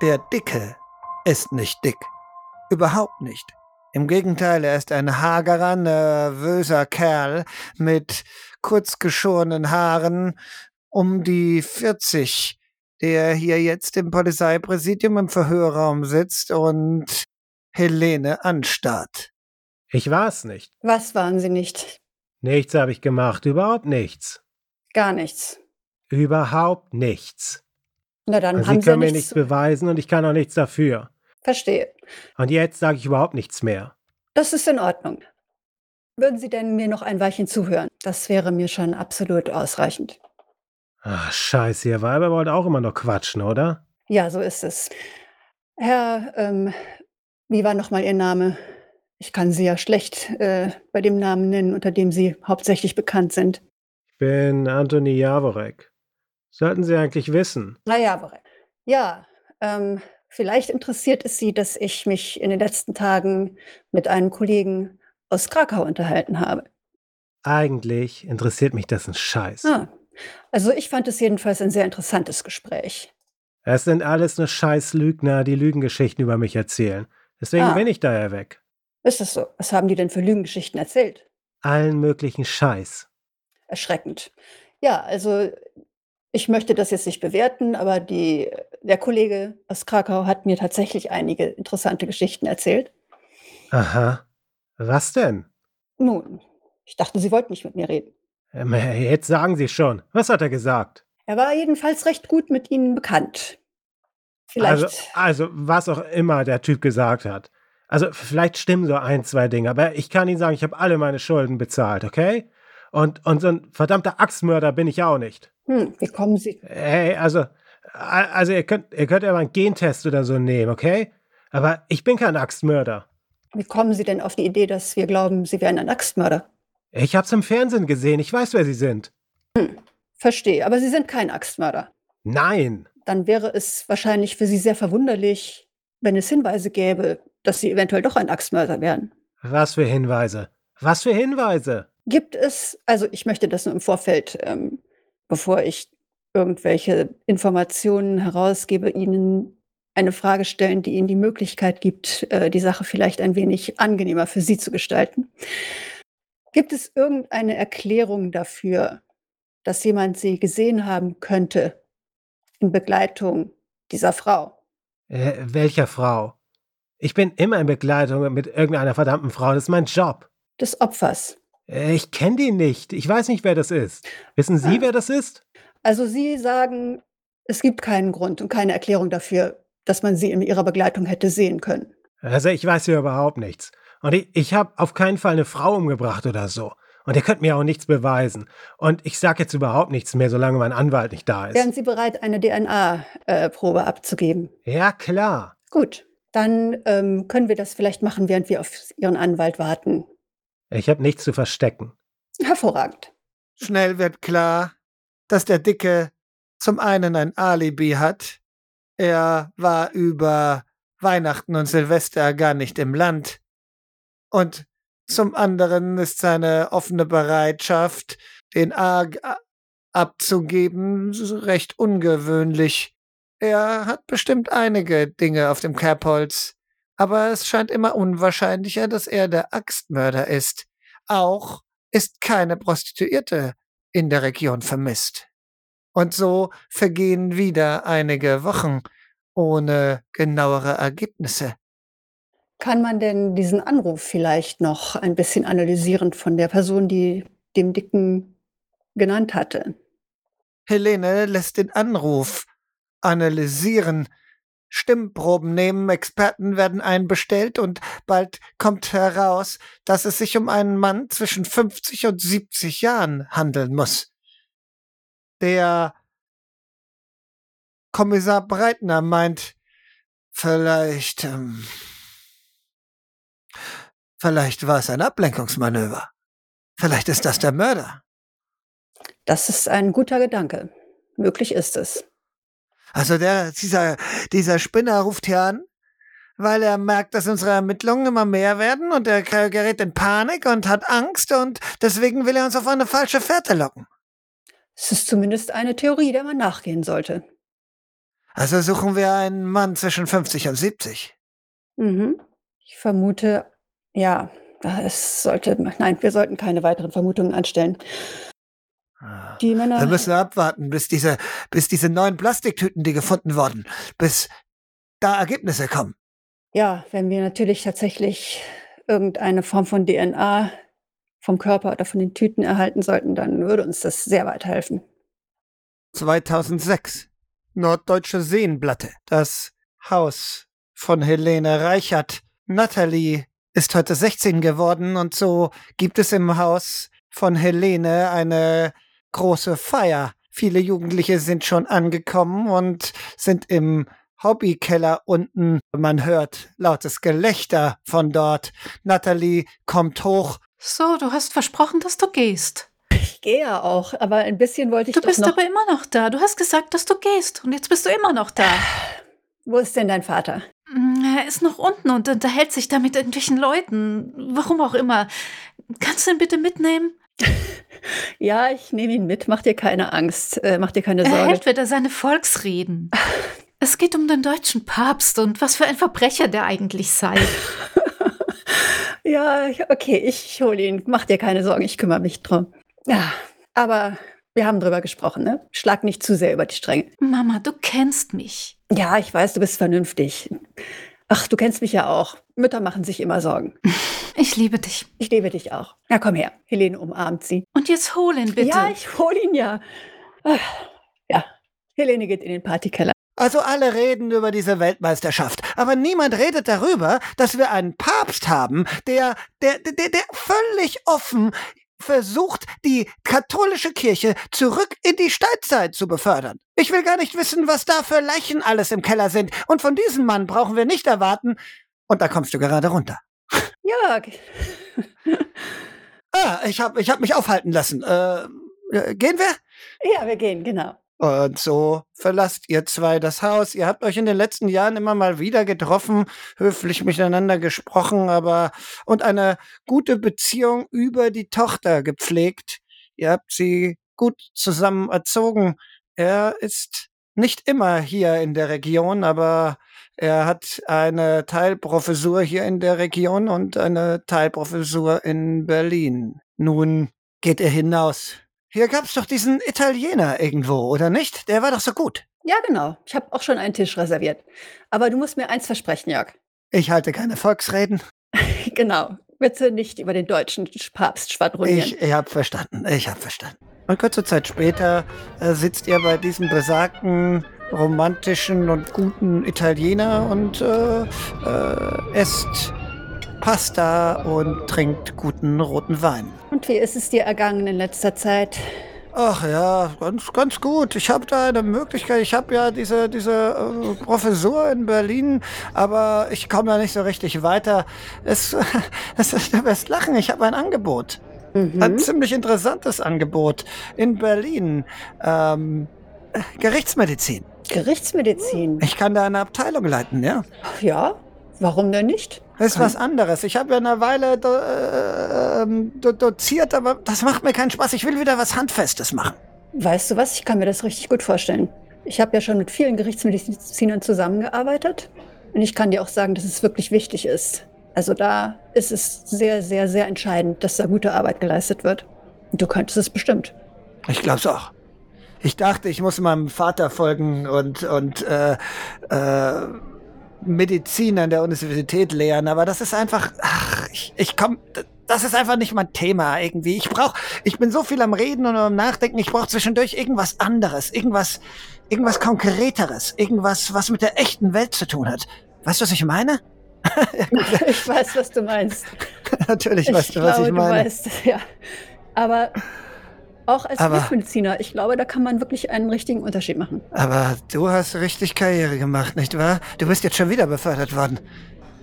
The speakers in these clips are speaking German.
Der Dicke ist nicht dick. Überhaupt nicht. Im Gegenteil, er ist ein hagerer, nervöser Kerl mit kurzgeschorenen Haaren, um die 40, der hier jetzt im Polizeipräsidium im Verhörraum sitzt und Helene anstarrt. Ich war's nicht. Was waren Sie nicht? Nichts habe ich gemacht, überhaupt nichts. Gar nichts. Überhaupt nichts. Na dann Und haben Sie können ja mir nichts. nichts beweisen und ich kann auch nichts dafür. Verstehe. Und jetzt sage ich überhaupt nichts mehr. Das ist in Ordnung. Würden Sie denn mir noch ein Weilchen zuhören? Das wäre mir schon absolut ausreichend. Ach, scheiße, ihr Weiber wollt auch immer noch quatschen, oder? Ja, so ist es. Herr, ähm, wie war nochmal Ihr Name? Ich kann Sie ja schlecht äh, bei dem Namen nennen, unter dem Sie hauptsächlich bekannt sind. Ich bin Antoni Jaworek. Sollten Sie eigentlich wissen. Na ja, Borek. Ja, ähm, vielleicht interessiert es Sie, dass ich mich in den letzten Tagen mit einem Kollegen aus Krakau unterhalten habe. Eigentlich interessiert mich das ein Scheiß. Ah, also ich fand es jedenfalls ein sehr interessantes Gespräch. Es sind alles nur scheiß Lügner, die Lügengeschichten über mich erzählen. Deswegen Ah. bin ich da ja weg. Ist es so? Was haben die denn für Lügengeschichten erzählt? Allen möglichen Scheiß. Erschreckend. Ja, also ich möchte das jetzt nicht bewerten, aber die, der Kollege aus Krakau hat mir tatsächlich einige interessante Geschichten erzählt. Aha. Was denn? Nun, ich dachte, Sie wollten nicht mit mir reden. Ähm, Jetzt sagen Sie schon. Was hat er gesagt? Er war jedenfalls recht gut mit Ihnen bekannt. Vielleicht. Also, also, was auch immer der Typ gesagt hat. Also, vielleicht stimmen so ein, zwei Dinge, aber ich kann Ihnen sagen, ich habe alle meine Schulden bezahlt, okay? Und, und so ein verdammter Axtmörder bin ich auch nicht. hm, wie kommen Sie? Hey, also, also ihr könnt, ihr könnt ja mal einen Gentest oder so nehmen, okay? Aber ich bin kein Axtmörder. Wie kommen Sie denn auf die Idee, dass wir glauben, Sie wären ein Axtmörder? Ich hab's im Fernsehen gesehen, ich weiß, wer Sie sind. Verstehe, aber Sie sind kein Axtmörder. Nein. Dann wäre es wahrscheinlich für Sie sehr verwunderlich, wenn es Hinweise gäbe, dass Sie eventuell doch ein Axtmörder wären. Was für Hinweise? Was für Hinweise? Gibt es, also ich möchte das nur im Vorfeld, ähm, bevor ich irgendwelche Informationen herausgebe, Ihnen eine Frage stellen, die Ihnen die Möglichkeit gibt, äh, die Sache vielleicht ein wenig angenehmer für Sie zu gestalten. Gibt es irgendeine Erklärung dafür, dass jemand Sie gesehen haben könnte in Begleitung dieser Frau? Äh, welcher Frau? Ich bin immer in Begleitung mit irgendeiner verdammten Frau, das ist mein Job. Des Opfers. Äh, ich kenne die nicht, ich weiß nicht, wer das ist. Wissen Sie, Ah. wer das ist? Also Sie sagen, es gibt keinen Grund und keine Erklärung dafür, dass man Sie in Ihrer Begleitung hätte sehen können. Also ich weiß hier überhaupt nichts. Und ich, ich habe auf keinen Fall eine Frau umgebracht oder so. Und ihr könnt mir auch nichts beweisen. Und ich sag jetzt überhaupt nichts mehr, solange mein Anwalt nicht da Wären ist. Sie bereit, eine DNA-Probe abzugeben? Ja, klar. Gut, dann ähm, können wir das vielleicht machen, während wir auf Ihren Anwalt warten. Ich habe nichts zu verstecken. Hervorragend. Schnell wird klar, dass der Dicke zum einen ein Alibi hat. Er war über Weihnachten und Silvester gar nicht im Land. Und zum anderen ist seine offene Bereitschaft, den Arg abzugeben, recht ungewöhnlich. Er hat bestimmt einige Dinge auf dem Kerbholz, aber es scheint immer unwahrscheinlicher, dass er der Axtmörder ist. Auch ist keine Prostituierte in der Region vermisst. Und so vergehen wieder einige Wochen ohne genauere Ergebnisse. Kann man denn diesen Anruf vielleicht noch ein bisschen analysieren von der Person, die dem Dicken genannt hatte? Helene lässt den Anruf analysieren, Stimmproben nehmen, Experten werden einbestellt und bald kommt heraus, dass es sich um einen Mann zwischen 50 und 70 Jahren handeln muss. Der Kommissar Breitner meint, vielleicht, ähm, vielleicht war es ein Ablenkungsmanöver. Vielleicht ist das der Mörder. Das ist ein guter Gedanke. Möglich ist es. Also der, dieser, dieser Spinner ruft hier an, weil er merkt, dass unsere Ermittlungen immer mehr werden und er ger- gerät in Panik und hat Angst und deswegen will er uns auf eine falsche Fährte locken. Es ist zumindest eine Theorie, der man nachgehen sollte. Also suchen wir einen Mann zwischen 50 und 70. Mhm. Ich vermute, ja, es sollte, nein, wir sollten keine weiteren Vermutungen anstellen. Ah. Die Männer. Wir müssen abwarten, bis diese, bis diese neuen Plastiktüten, die gefunden wurden, bis da Ergebnisse kommen. Ja, wenn wir natürlich tatsächlich irgendeine Form von DNA vom Körper oder von den Tüten erhalten sollten, dann würde uns das sehr weiterhelfen. 2006. Norddeutsche Seenplatte. Das Haus von Helene Reichert. Natalie ist heute 16 geworden und so gibt es im Haus von Helene eine große Feier. Viele Jugendliche sind schon angekommen und sind im Hobbykeller unten. Man hört lautes Gelächter von dort. Natalie kommt hoch. So, du hast versprochen, dass du gehst. Ich gehe ja auch, aber ein bisschen wollte ich Du doch bist noch. aber immer noch da. Du hast gesagt, dass du gehst. Und jetzt bist du immer noch da. Wo ist denn dein Vater? Mm, Er ist noch unten und unterhält sich da mit irgendwelchen Leuten. Warum auch immer. Kannst du ihn bitte mitnehmen? Ja, ich nehme ihn mit. Mach dir keine Angst. Äh, mach dir keine Er Sorge. hält wieder seine Volksreden. Es geht um den deutschen Papst und was für ein Verbrecher der eigentlich sei. Ja, okay, ich hole ihn. Mach dir keine Sorgen, ich kümmere mich drum. Ja, aber wir haben drüber gesprochen, ne? Schlag nicht zu sehr über die Stränge. Mama, du kennst mich. Ja, ich weiß, du bist vernünftig. Ach, du kennst mich ja auch. Mütter machen sich immer Sorgen. Ich liebe dich. Ich liebe dich auch. Na, komm her. Helene umarmt sie. Und jetzt hol ihn bitte. Ja, ich hole ihn ja. Ach, Ja, Helene geht in den Partykeller. Also alle reden über diese Weltmeisterschaft, aber niemand redet darüber, dass wir einen Papst haben, der, der, der, der völlig offen versucht, die katholische Kirche zurück in die Steinzeit zu befördern. Ich will gar nicht wissen, was da für Leichen alles im Keller sind. Und von diesem Mann brauchen wir nicht erwarten. Und da kommst du gerade runter. Ja, Ah, ich hab, ich hab mich aufhalten lassen. Äh, äh, gehen wir? ja, wir gehen, genau. Und so verlasst ihr zwei das Haus. Ihr habt euch in den letzten Jahren immer mal wieder getroffen, höflich miteinander gesprochen, aber und eine gute Beziehung über die Tochter gepflegt. Ihr habt sie gut zusammen erzogen. Er ist nicht immer hier in der Region, aber er hat eine Teilprofessur hier in der Region und eine Teilprofessur in Berlin. Nun geht er hinaus. Hier gab's doch diesen Italiener irgendwo, oder nicht? Der war doch so gut. Ja, genau. Ich habe auch schon einen Tisch reserviert. Aber du musst mir eins versprechen, Jörg. Ich halte keine Volksreden. Genau. Bitte nicht über den deutschen Papst schwadronieren. Ich, ich habe verstanden. Ich habe verstanden. Und kurze Zeit später äh, sitzt ihr bei diesem besagten romantischen und guten Italiener und äh, äh, esst Pasta und trinkt guten roten Wein. Und wie ist es dir ergangen in letzter Zeit? Ach ja, ganz, ganz gut. Ich habe da eine Möglichkeit. Ich habe ja diese, diese äh, Professur in Berlin, aber ich komme da nicht so richtig weiter. Es, es ist, du wirst lachen. Ich habe ein Angebot. Ein Mhm. ziemlich interessantes Angebot in Berlin. Ähm, äh, Gerichtsmedizin. Gerichtsmedizin. Ich kann da eine Abteilung leiten, ja. Ja, warum denn nicht? Das ist was anderes. Ich habe ja eine Weile do, äh, ähm, do, doziert, aber das macht mir keinen Spaß. Ich will wieder was Handfestes machen. Weißt du was? Ich kann mir das richtig gut vorstellen. Ich habe ja schon mit vielen Gerichtsmedizinern zusammengearbeitet und ich kann dir auch sagen, dass es wirklich wichtig ist. Also da ist es sehr, sehr, sehr entscheidend, dass da gute Arbeit geleistet wird. Und du könntest es bestimmt. Ich glaub's auch. Ich dachte, ich muss meinem Vater folgen und, und äh, äh, Medizin an der Universität lehren, aber das ist einfach, ach, ich, ich komm, das ist einfach nicht mein Thema irgendwie. Ich brauch, ich bin so viel am Reden und am Nachdenken, ich brauche zwischendurch irgendwas anderes, irgendwas, irgendwas Konkreteres, irgendwas, was mit der echten Welt zu tun hat. Weißt du, was ich meine? ich weiß, was du meinst. Natürlich weißt ich du, was glaube, ich meine. Du weißt, ja. Aber auch als Aber- Gerichtsmediziner, ich glaube, da kann man wirklich einen richtigen Unterschied machen. Aber du hast richtig Karriere gemacht, nicht wahr? Du bist jetzt schon wieder befördert worden.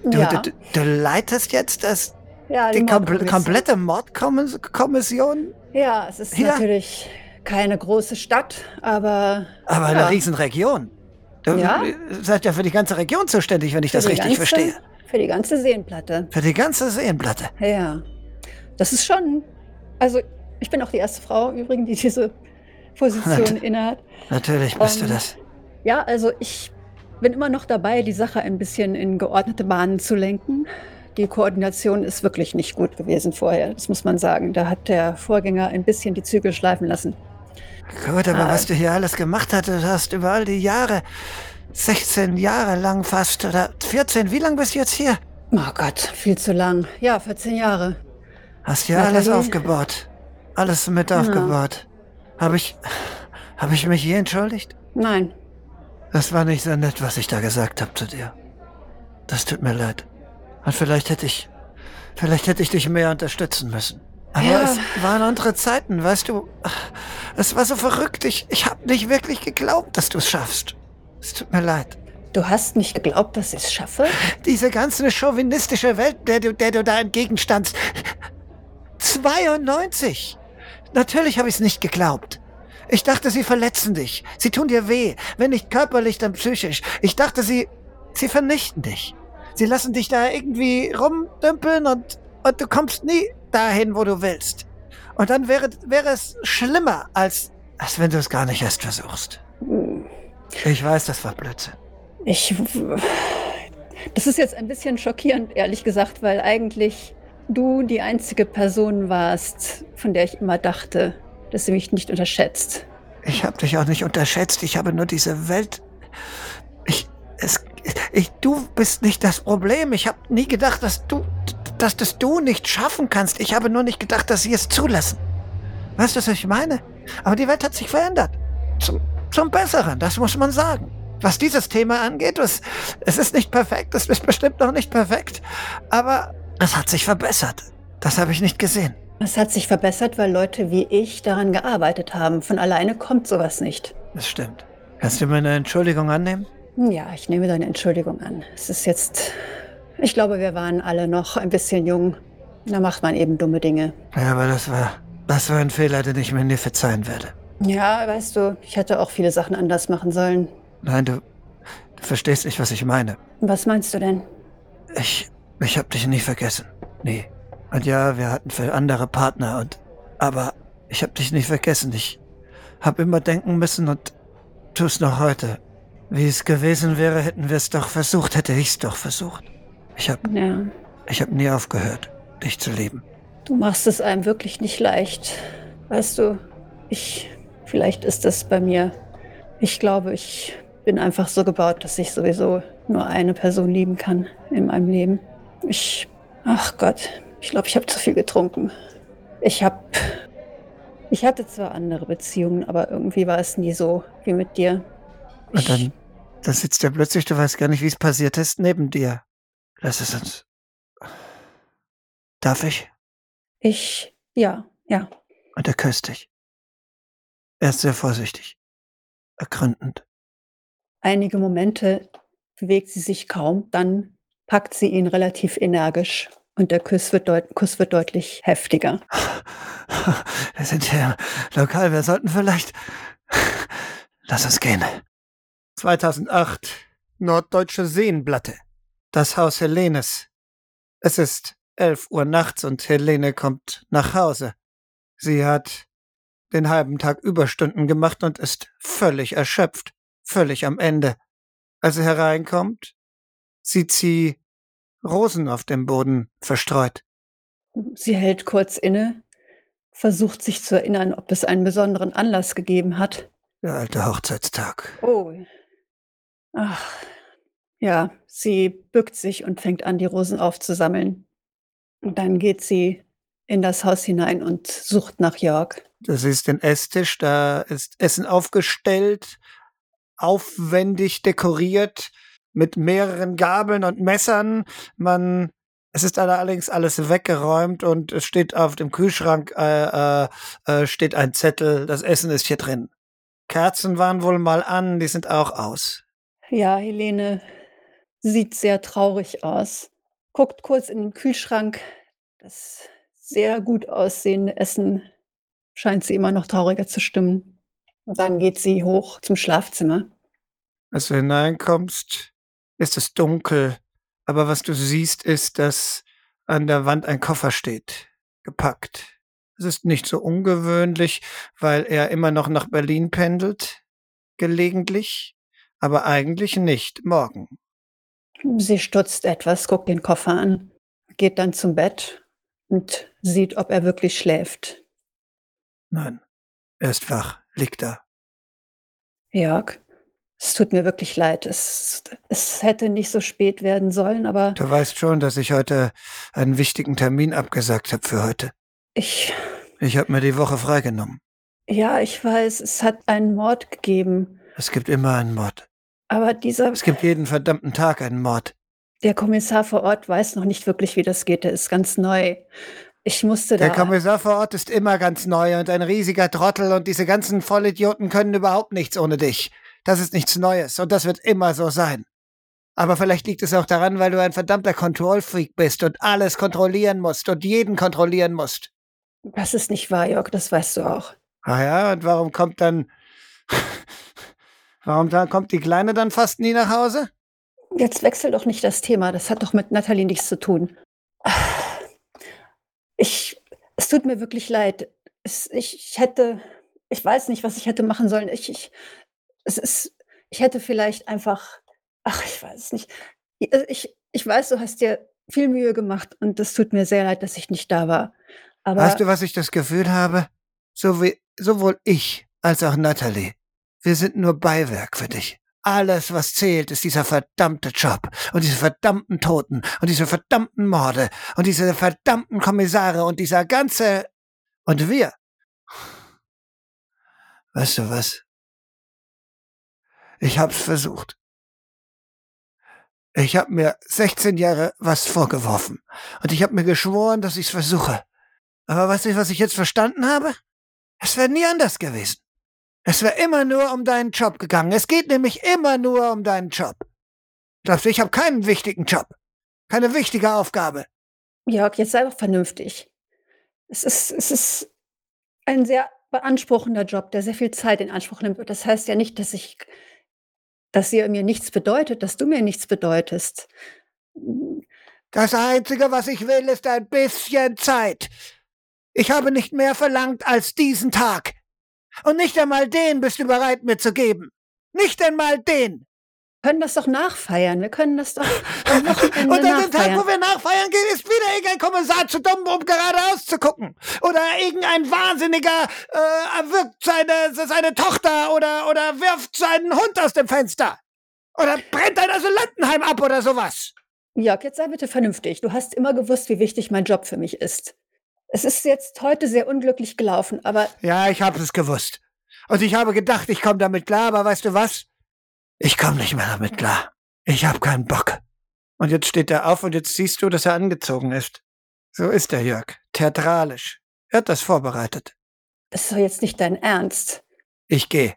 Du, ja, du, du, leitest jetzt das, ja, die komple Mordkommission. komplette Mordkommission, Ja, es ist Ja. natürlich keine große Stadt, aber aber eine Riesenregion. Du Ja. seid ja für die ganze Region zuständig, wenn ich das für die richtig ganze, verstehe. Für die ganze Seenplatte. Für die ganze Seenplatte. Ja. Das ist schon. Also, ich bin auch die erste Frau übrigens, die diese Position innehat. Natürlich bist du Ähm, das. Ja, also ich bin immer noch dabei, die Sache ein bisschen in geordnete Bahnen zu lenken. Die Koordination ist wirklich nicht gut gewesen vorher, das muss man sagen. Da hat der Vorgänger ein bisschen die Zügel schleifen lassen. Gut, aber Ah. was du hier alles gemacht hast, du hast über all die Jahre, 16 Jahre lang fast, oder 14, wie lang bist du jetzt hier? Oh Gott, viel zu lang. Ja, 14 Jahre. Hast hier alles aufgebaut. Alles mit aufgebaut. Habe ich, habe ich mich je entschuldigt? Nein, Das war nicht so nett, was ich da gesagt habe zu dir. Das tut mir leid. Und vielleicht hätte ich, vielleicht hätte ich dich mehr unterstützen müssen. Aber Ja. es waren andere Zeiten, weißt du. Es war so verrückt. Ich, ich habe nicht wirklich geglaubt, dass du es schaffst. Es tut mir leid. du hast nicht geglaubt, dass ich es schaffe? Diese ganze chauvinistische Welt, der du, der du da entgegenstandst. 92! Natürlich habe ich es nicht geglaubt. Ich dachte, sie verletzen dich. Sie tun dir weh. Wenn nicht körperlich, dann psychisch. Ich dachte, sie, sie vernichten dich. Sie lassen dich da irgendwie rumdümpeln und, und du kommst nie dahin, wo du willst. Und dann wäre, wäre es schlimmer, als, als wenn du es gar nicht erst versuchst. Ich weiß, das war Blödsinn. Ich. Das ist jetzt ein bisschen schockierend, ehrlich gesagt, weil eigentlich du die einzige Person warst, von der ich immer dachte, dass sie mich nicht unterschätzt. Ich habe dich auch nicht unterschätzt. Ich habe nur diese Welt. Ich, es, ich, du bist nicht das Problem. Ich habe nie gedacht, dass du, dass das du nicht schaffen kannst. Ich habe nur nicht gedacht, dass sie es zulassen. Weißt du, was ich meine? Aber die Welt hat sich verändert. Zum, zum Besseren, das muss man sagen. Was dieses Thema angeht, es, es ist nicht perfekt, es ist bestimmt noch nicht perfekt, aber es hat sich verbessert. Das habe ich nicht gesehen. Es hat sich verbessert, weil Leute wie ich daran gearbeitet haben. Von alleine kommt sowas nicht. Das stimmt. Kannst du meine Entschuldigung annehmen? Ja, ich nehme deine Entschuldigung an. Es ist jetzt. Ich glaube, wir waren alle noch ein bisschen jung. Da macht man eben dumme Dinge. Ja, aber das war, das war ein Fehler, den ich mir nie verzeihen werde. Ja, weißt du, ich hätte auch viele Sachen anders machen sollen. Nein, du, du verstehst nicht, was ich meine. Was meinst du denn? Ich, ich hab dich nie vergessen. Nie. Und ja, wir hatten für andere Partner und, aber ich hab dich nie vergessen. Ich hab immer denken müssen und tu's noch heute. Wie es gewesen wäre, hätten wir es doch versucht, hätte ich's doch versucht. Ich hab, Ja, ich hab nie aufgehört, dich zu lieben. du machst es einem wirklich nicht leicht. Weißt du, ich. Vielleicht ist das bei mir. Ich glaube, ich bin einfach so gebaut, dass ich sowieso nur eine Person lieben kann in meinem Leben. Ich. Ach Gott, ich glaube, ich habe zu viel getrunken. Ich habe. Ich hatte zwar andere Beziehungen, aber irgendwie war es nie so wie mit dir. Und Ich, dann, dann sitzt er plötzlich, du weißt gar nicht, wie es passiert ist, neben dir. Lass es uns. Darf ich? ich. Ja, ja. Und er küsst dich. Er ist sehr vorsichtig. Ergründend. Einige Momente bewegt sie sich kaum, dann packt sie ihn relativ energisch und der Kuss wird, deut Kuss wird deutlich heftiger. Wir sind hier lokal, wir sollten vielleicht. Lass uns gehen. 2008. Norddeutsche Seenplatte. Das Haus Helenes. Es ist 11 Uhr nachts und Helene kommt nach Hause. Sie hat den halben Tag Überstunden gemacht und ist völlig erschöpft, völlig am Ende. Als sie hereinkommt, sieht sie Rosen auf dem Boden verstreut. Sie hält kurz inne, versucht sich zu erinnern, ob es einen besonderen Anlass gegeben hat. Der alte Hochzeitstag. Oh. Ach. Ja, sie bückt sich und fängt an, die Rosen aufzusammeln. Und dann geht sie in das Haus hinein und sucht nach Jörg. Das ist den Esstisch, da ist Essen aufgestellt, aufwendig dekoriert, mit mehreren Gabeln und Messern. Man, es ist allerdings alles weggeräumt und es steht auf dem Kühlschrank äh, äh, äh, steht ein Zettel, das Essen ist hier drin. Kerzen waren wohl mal an, die sind auch aus. Ja, Helene sieht sehr traurig aus. Guckt kurz in den Kühlschrank. Das sehr gut aussehende Essen scheint sie immer noch trauriger zu stimmen. Und dann geht sie hoch zum Schlafzimmer. Als du hineinkommst, ist es dunkel, aber was du siehst, ist, dass an der Wand ein Koffer steht, gepackt. Es ist nicht so ungewöhnlich, weil er immer noch nach Berlin pendelt, gelegentlich. Aber eigentlich nicht morgen. Sie stutzt etwas, guckt den Koffer an, geht dann zum Bett und sieht, ob er wirklich schläft. Nein, er ist wach, liegt da. Jörg, es tut mir wirklich leid. Es, es hätte nicht so spät werden sollen, aber Du weißt schon, dass ich heute einen wichtigen Termin abgesagt habe für heute. ich, Ich habe mir die Woche freigenommen. ja, ich weiß, es hat einen Mord gegeben. Es gibt immer einen Mord. Aber dieser, Es gibt jeden verdammten Tag einen Mord. der Kommissar vor Ort weiß noch nicht wirklich, wie das geht. Der ist ganz neu. Ich musste da. Der Kommissar vor Ort ist immer ganz neu und ein riesiger Trottel und diese ganzen Vollidioten können überhaupt nichts ohne dich. Das ist nichts Neues und das wird immer so sein. Aber vielleicht liegt es auch daran, weil du ein verdammter Kontrollfreak bist und alles kontrollieren musst und jeden kontrollieren musst. das ist nicht wahr, Jörg, das weißt du auch. Ah ja, und warum kommt dann. Warum da kommt die Kleine dann fast nie nach Hause? Jetzt wechsel doch nicht das Thema. Das hat doch mit Nathalie nichts zu tun. Ich, es tut mir wirklich leid. Es, ich, ich hätte, ich weiß nicht, was ich hätte machen sollen. Ich, ich, es ist, ich hätte vielleicht einfach, ach, ich weiß es nicht. Ich, ich weiß, du hast dir viel Mühe gemacht und es tut mir sehr leid, dass ich nicht da war. Aber weißt du, was ich das Gefühl habe? So wie, sowohl ich als auch Natalie. Wir sind nur Beiwerk für dich. Alles, was zählt, ist dieser verdammte Job und diese verdammten Toten und diese verdammten Morde und diese verdammten Kommissare und dieser ganze und wir. Weißt du was? Ich hab's versucht. Ich hab mir 16 Jahre was vorgeworfen und ich hab mir geschworen, dass ich's versuche. Aber weißt du, was ich jetzt verstanden habe? Es wäre nie anders gewesen. Es wäre immer nur um deinen Job gegangen. Es geht nämlich immer nur um deinen Job. Glaubst du, ich habe keinen wichtigen Job? Keine wichtige Aufgabe. Jörg, jetzt sei doch vernünftig. Es ist, es ist ein sehr beanspruchender Job, der sehr viel Zeit in Anspruch nimmt. Das heißt ja nicht, dass ich, dass ihr mir nichts bedeutet, dass du mir nichts bedeutest. Das Einzige, was ich will, ist ein bisschen Zeit. Ich habe nicht mehr verlangt als diesen Tag. Und nicht einmal den bist du bereit mir zu geben. Nicht einmal den. Wir können das doch nachfeiern. Wir können das doch am Wochenende Und an dem Tag, wo wir nachfeiern gehen, ist wieder irgendein Kommissar zu dumm, um geradeaus zu gucken. Oder irgendein Wahnsinniger äh, erwürgt seine, seine Tochter oder, oder wirft seinen Hund aus dem Fenster. Oder brennt ein Asylantenheim ab oder sowas. Jörg, jetzt sei bitte vernünftig. Du hast immer gewusst, wie wichtig mein Job für mich ist. Es ist jetzt heute sehr unglücklich gelaufen, aber Ja, ich habe es gewusst. Und ich habe gedacht, ich komme damit klar, aber weißt du was? Ich komme nicht mehr damit klar. Ich habe keinen Bock. Und jetzt steht er auf und jetzt siehst du, dass er angezogen ist. So ist der Jörg. Theatralisch. Er hat das vorbereitet. das ist doch jetzt nicht dein Ernst. Ich gehe.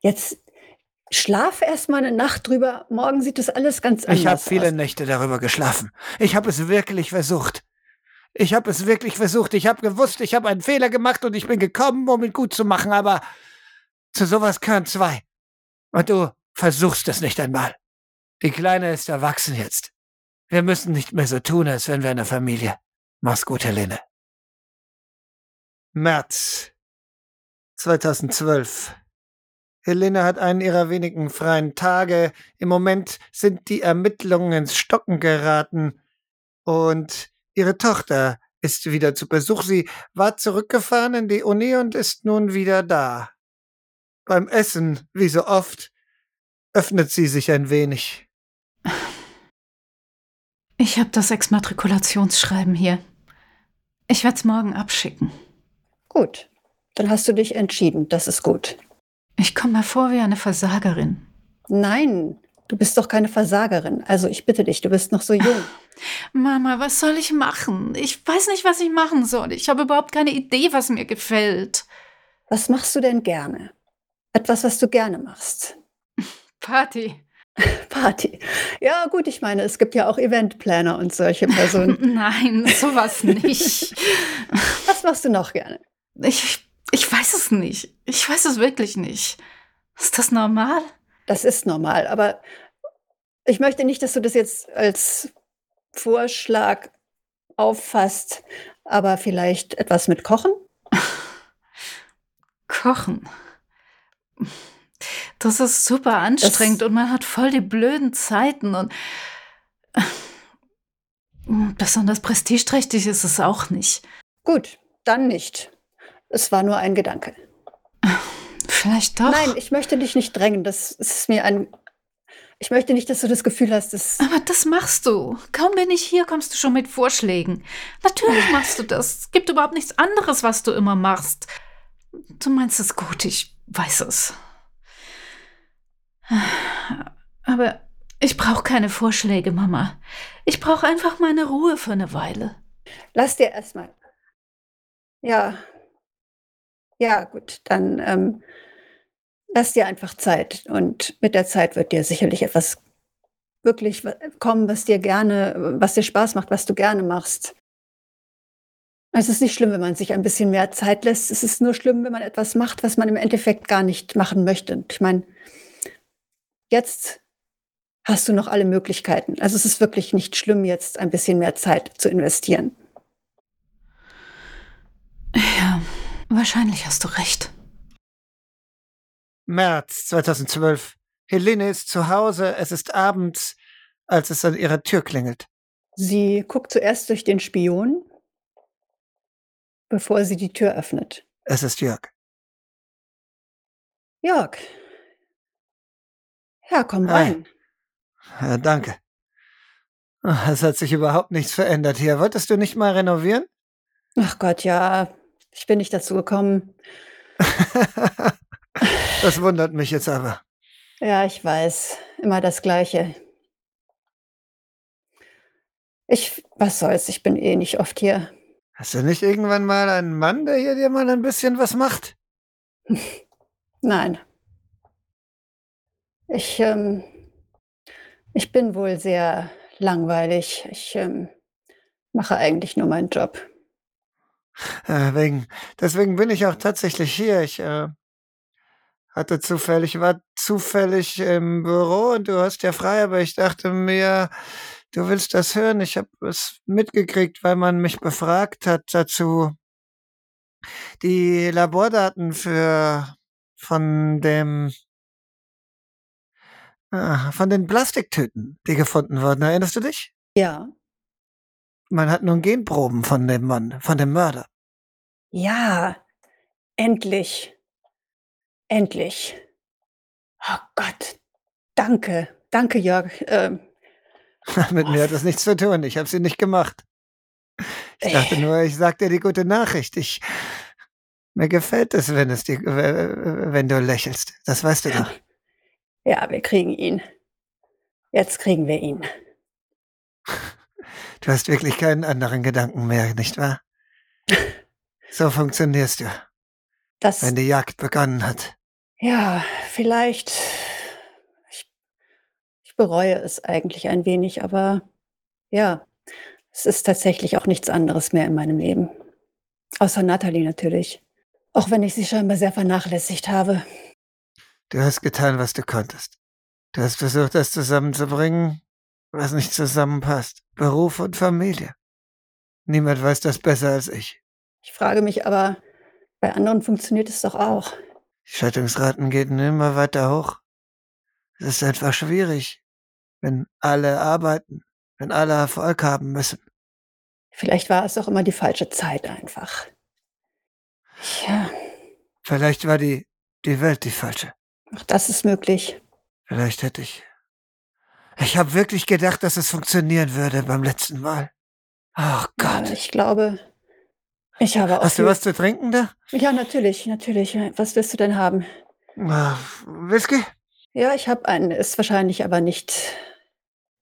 Jetzt schlaf erst mal eine Nacht drüber. Morgen sieht das alles ganz anders Ich habe viele aus. Nächte darüber geschlafen. Ich habe es wirklich versucht. Ich habe es wirklich versucht. Ich habe gewusst, ich habe einen Fehler gemacht und ich bin gekommen, um ihn gut zu machen, aber zu sowas gehören zwei. Und du versuchst es nicht einmal. Die Kleine ist erwachsen jetzt. Wir müssen nicht mehr so tun, als wären wir eine Familie. Mach's gut, Helene. März 2012. Helene hat einen ihrer wenigen freien Tage. Im Moment sind die Ermittlungen ins Stocken geraten und ihre Tochter ist wieder zu Besuch. Sie war zurückgefahren in die Uni und ist nun wieder da. Beim Essen, wie so oft, öffnet sie sich ein wenig. Ich habe das Exmatrikulationsschreiben hier. Ich werde es morgen abschicken. Gut, dann hast du dich entschieden. Das ist gut. Ich komme mir vor wie eine Versagerin. Nein, du bist doch keine Versagerin. Also ich bitte dich, du bist noch so jung. Mama, was soll ich machen? Ich weiß nicht, was ich machen soll. Ich habe überhaupt keine Idee, was mir gefällt. Was machst du denn gerne? Etwas, was du gerne machst. Party. Party. Ja, gut, ich meine, es gibt ja auch Eventplaner und solche Personen. Nein, sowas nicht. Was machst du noch gerne? Ich, ich weiß es nicht. Ich weiß es wirklich nicht. Ist das normal? Das ist normal, aber ich möchte nicht, dass du das jetzt als Vorschlag auffasst, aber vielleicht etwas mit Kochen? Kochen. Das ist super anstrengend und man hat voll die blöden Zeiten und besonders prestigeträchtig ist es auch nicht. Gut, dann nicht. Es war nur ein Gedanke. Vielleicht doch. Nein, ich möchte dich nicht drängen. Das ist mir ein. Ich möchte nicht, dass du das Gefühl hast, dass. Aber das machst du. Kaum bin ich hier, kommst du schon mit Vorschlägen. Natürlich machst du das. Es gibt überhaupt nichts anderes, was du immer machst. Du meinst es gut, ich weiß es. Aber ich brauche keine Vorschläge, Mama. Ich brauche einfach meine Ruhe für eine Weile. Lass dir erstmal. Ja. Ja, gut, dann ähm, lass dir einfach Zeit. Und mit der Zeit wird dir sicherlich etwas wirklich kommen, was dir gerne, was dir Spaß macht, was du gerne machst. Es ist nicht schlimm, wenn man sich ein bisschen mehr Zeit lässt. Es ist nur schlimm, wenn man etwas macht, was man im Endeffekt gar nicht machen möchte. Und ich meine, jetzt hast du noch alle Möglichkeiten. Also es ist wirklich nicht schlimm, jetzt ein bisschen mehr Zeit zu investieren. Ja, wahrscheinlich hast du recht. März 2012. Helene ist zu Hause. Es ist abends, als es an ihrer Tür klingelt. Sie guckt zuerst durch den Spion, bevor sie die Tür öffnet. Es ist Jörg. Jörg. Ja, komm Hi. rein. Ja, danke. Es hat sich überhaupt nichts verändert hier. Wolltest du nicht mal renovieren? Ach Gott, ja. Ich bin nicht dazu gekommen. das wundert mich jetzt aber. Ja, ich weiß. Immer das Gleiche. Ich, was soll's, ich bin eh nicht oft hier. Hast du nicht irgendwann mal einen Mann, der hier dir mal ein bisschen was macht? Nein. Ich, ähm, ich bin wohl sehr langweilig. Ich ähm, mache eigentlich nur meinen Job. Äh, wegen, deswegen bin ich auch tatsächlich hier. Ich äh, hatte zufällig, war zufällig im Büro und du hast ja frei, aber ich dachte mir, du willst das hören. Ich habe es mitgekriegt, weil man mich befragt hat dazu. Die Labordaten für von dem äh, von den Plastiktüten, die gefunden wurden. Erinnerst du dich? Ja. Man hat nun Genproben von dem Mann, von dem Mörder. Ja. Endlich. Endlich. Oh Gott. Danke. Danke, Jörg. Ähm, Mit mir hat das nichts zu tun. Ich habe sie nicht gemacht. Ich dachte nur, ich sag dir die gute Nachricht. Ich mir gefällt es, wenn es dir, äh, wenn du lächelst. Das weißt du doch. ja, wir kriegen ihn. Jetzt kriegen wir ihn. Du hast wirklich keinen anderen Gedanken mehr, nicht wahr? So funktionierst du, Das, wenn die Jagd begonnen hat. ja, vielleicht. Bereue es eigentlich ein wenig, aber ja, es ist tatsächlich auch nichts anderes mehr in meinem Leben. Außer Natalie natürlich. Auch wenn ich sie scheinbar sehr vernachlässigt habe. Du hast getan, was du konntest. Du hast versucht, das zusammenzubringen, was nicht zusammenpasst. Beruf und Familie. Niemand weiß das besser als ich. Ich frage mich aber, bei anderen funktioniert es doch auch. Die Scheidungsraten gehen immer weiter hoch. Es ist einfach schwierig, wenn alle arbeiten, wenn alle Erfolg haben müssen. Vielleicht war es auch immer die falsche Zeit einfach. Ja, Vielleicht war die, die Welt die falsche. auch das ist möglich. Vielleicht hätte ich. Ich habe wirklich gedacht, dass es funktionieren würde beim letzten Mal. Ach Aber Gott. ich glaube, ich habe auch. Hast du was zu trinken da? Ja, natürlich, natürlich. Was willst du denn haben? Ah, Whisky? Ja, ich habe einen. Ist wahrscheinlich aber nicht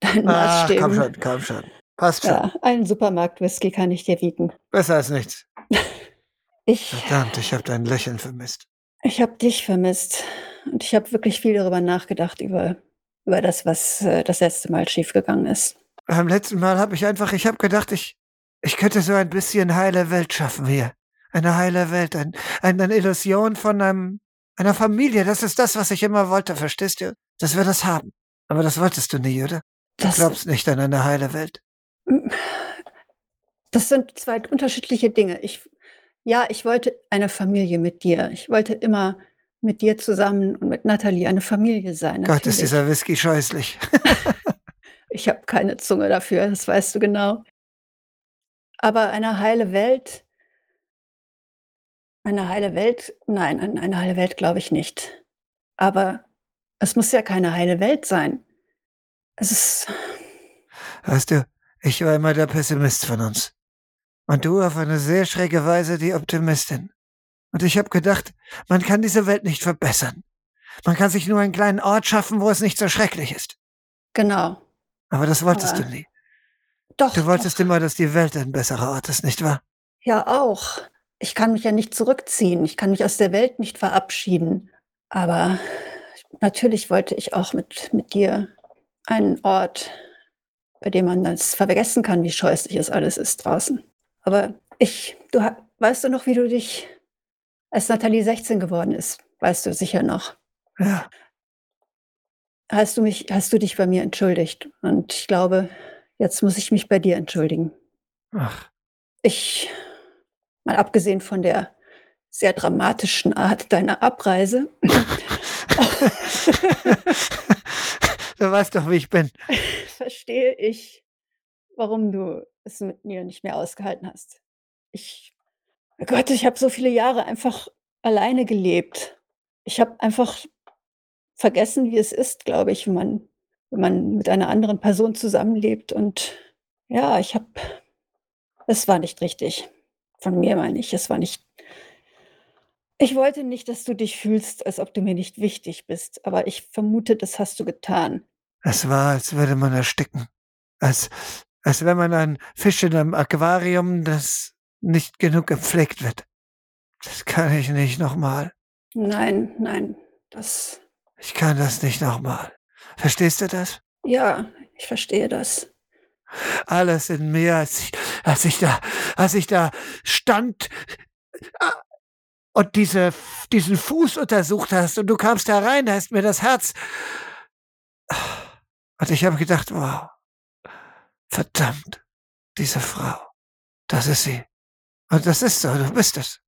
dein Ah, Maßstab. komm schon, komm schon. Passt schon. Ja, einen Supermarkt-Whisky kann ich dir bieten. Besser als nichts. Ich, Verdammt, ich habe dein Lächeln vermisst. ich habe dich vermisst. Und ich habe wirklich viel darüber nachgedacht, über, über das, was äh, das letzte Mal schiefgegangen ist. Beim letzten Mal habe ich einfach, ich habe gedacht, ich, ich könnte so ein bisschen heile Welt schaffen hier. Eine heile Welt, ein, ein, eine Illusion von einem, einer Familie. Das ist das, was ich immer wollte, verstehst du? Dass wir das haben. Aber das wolltest du nie, oder? Du Das, glaubst nicht an eine heile Welt. das sind zwei unterschiedliche Dinge. Ich, ja, ich wollte eine Familie mit dir. Ich wollte immer mit dir zusammen und mit Natalie eine Familie sein. Gott, ist natürlich. dieser Whisky scheußlich. Ich habe keine Zunge dafür, das weißt du genau. Aber eine heile Welt eine heile Welt nein, an eine heile Welt glaube ich nicht. Aber es muss ja keine heile Welt sein. Es ist Weißt du, ich war immer der Pessimist von uns. Und du auf eine sehr schräge Weise die Optimistin. Und ich habe gedacht, man kann diese Welt nicht verbessern. Man kann sich nur einen kleinen Ort schaffen, wo es nicht so schrecklich ist. genau. Aber das wolltest Aber- du nie. Doch, Du wolltest doch. immer, dass die Welt ein besserer Ort ist, nicht wahr? Ja, auch. Ich kann mich ja nicht zurückziehen. Ich kann mich aus der Welt nicht verabschieden. Aber natürlich wollte ich auch mit, mit dir einen Ort, bei dem man das vergessen kann, wie scheußlich es alles ist draußen. Aber ich, du weißt du noch, wie du dich, als Nathalie 16 geworden ist, weißt du sicher noch. Ja. Hast du mich, hast du dich bei mir entschuldigt? Und ich glaube, jetzt muss ich mich bei dir entschuldigen. Ach, Ich, mal abgesehen von der sehr dramatischen Art deiner Abreise, du weißt doch, wie ich bin. verstehe ich, warum du es mit mir nicht mehr ausgehalten hast. Ich, oh Gott, ich habe so viele Jahre einfach alleine gelebt. Ich habe einfach vergessen, wie es ist, glaube ich, wenn man, wenn man mit einer anderen Person zusammenlebt. Und ja, ich habe, es war nicht richtig. Von mir meine ich, es war nicht. Ich wollte nicht, dass du dich fühlst, als ob du mir nicht wichtig bist, aber ich vermute, das hast du getan. Es war, als würde man ersticken. Als, als wenn man ein Fisch in einem Aquarium, das nicht genug gepflegt wird. Das kann ich nicht nochmal. Nein, nein, das, Ich kann das nicht nochmal. Verstehst du das? ja, ich verstehe das. Alles in mir, als ich, als ich da, als ich da stand und diese, diesen Fuß untersucht hast und du kamst da rein, hast mir das Herz. Und ich habe gedacht, wow, verdammt, diese Frau, das ist sie. Und das ist so, du bist es.